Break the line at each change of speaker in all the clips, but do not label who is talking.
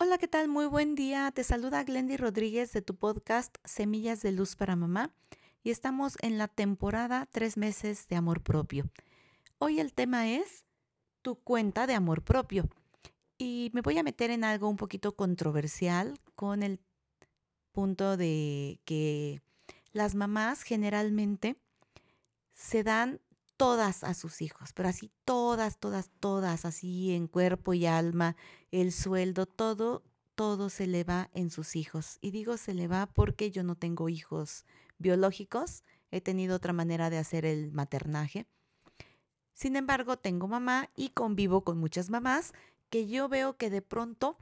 Hola, ¿qué tal? Muy buen día. Te saluda Glendy Rodríguez de tu podcast Semillas de Luz para Mamá y estamos en la temporada Tres meses de amor propio. Hoy el tema es tu cuenta de amor propio y me voy a meter en algo un poquito controversial con el punto de que las mamás generalmente se dan todas a sus hijos, pero así todas, todas, todas, así en cuerpo y alma, el sueldo, todo, todo se le va en sus hijos. Y digo se le va porque yo no tengo hijos biológicos, he tenido otra manera de hacer el maternaje. Sin embargo, tengo mamá y convivo con muchas mamás que yo veo que de pronto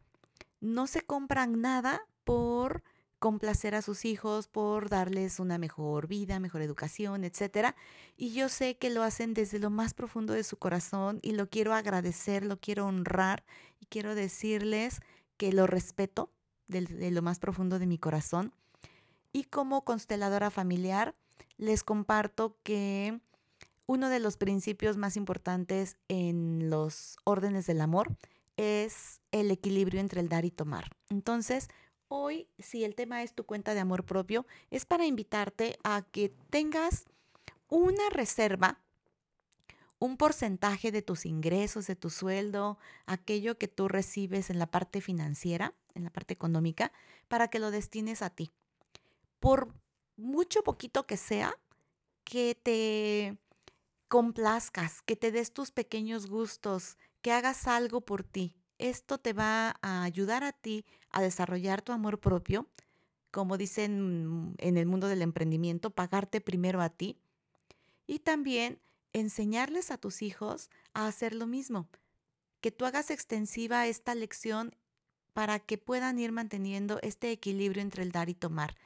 no se compran nada por complacer a sus hijos, por darles una mejor vida, mejor educación, etcétera. Y yo sé que lo hacen desde lo más profundo de su corazón y lo quiero agradecer, lo quiero honrar y quiero decirles que lo respeto de, lo más profundo de mi corazón. Y como consteladora familiar, les comparto que uno de los principios más importantes en los órdenes del amor es el equilibrio entre el dar y tomar. Entonces, Hoy, si el tema es tu cuenta de amor propio, es para invitarte a que tengas una reserva, un porcentaje de tus ingresos, de tu sueldo, aquello que tú recibes en la parte financiera, en la parte económica, para que lo destines a ti. Por mucho poquito que sea, que te complazcas, que te des tus pequeños gustos, que hagas algo por ti, esto te va a ayudar a ti a desarrollar tu amor propio, como dicen en el mundo del emprendimiento, pagarte primero a ti y también enseñarles a tus hijos a hacer lo mismo, que tú hagas extensiva esta lección para que puedan ir manteniendo este equilibrio entre el dar y tomar.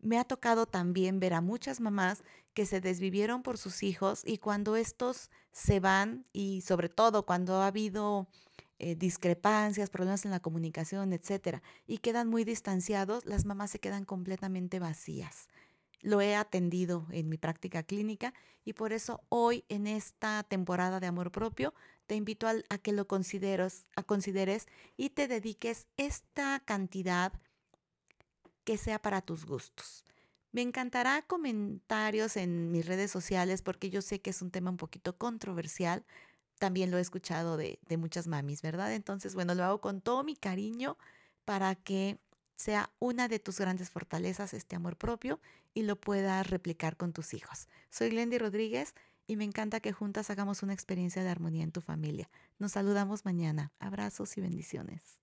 Me ha tocado también ver a muchas mamás que se desvivieron por sus hijos y cuando estos se van y sobre todo cuando ha habido eh, discrepancias, problemas en la comunicación, etcétera, y quedan muy distanciados, las mamás se quedan completamente vacías. Lo he atendido en mi práctica clínica y por eso hoy en esta temporada de amor propio te invito a, que lo consideres, a consideres y te dediques esta cantidad que sea para tus gustos. Me encantará comentarios en mis redes sociales porque yo sé que es un tema un poquito controversial, también lo he escuchado de, muchas mamis, ¿verdad? Entonces, bueno, lo hago con todo mi cariño para que sea una de tus grandes fortalezas este amor propio y lo puedas replicar con tus hijos. Soy Glendy Rodríguez y me encanta que juntas hagamos una experiencia de armonía en tu familia. Nos saludamos mañana. Abrazos y bendiciones.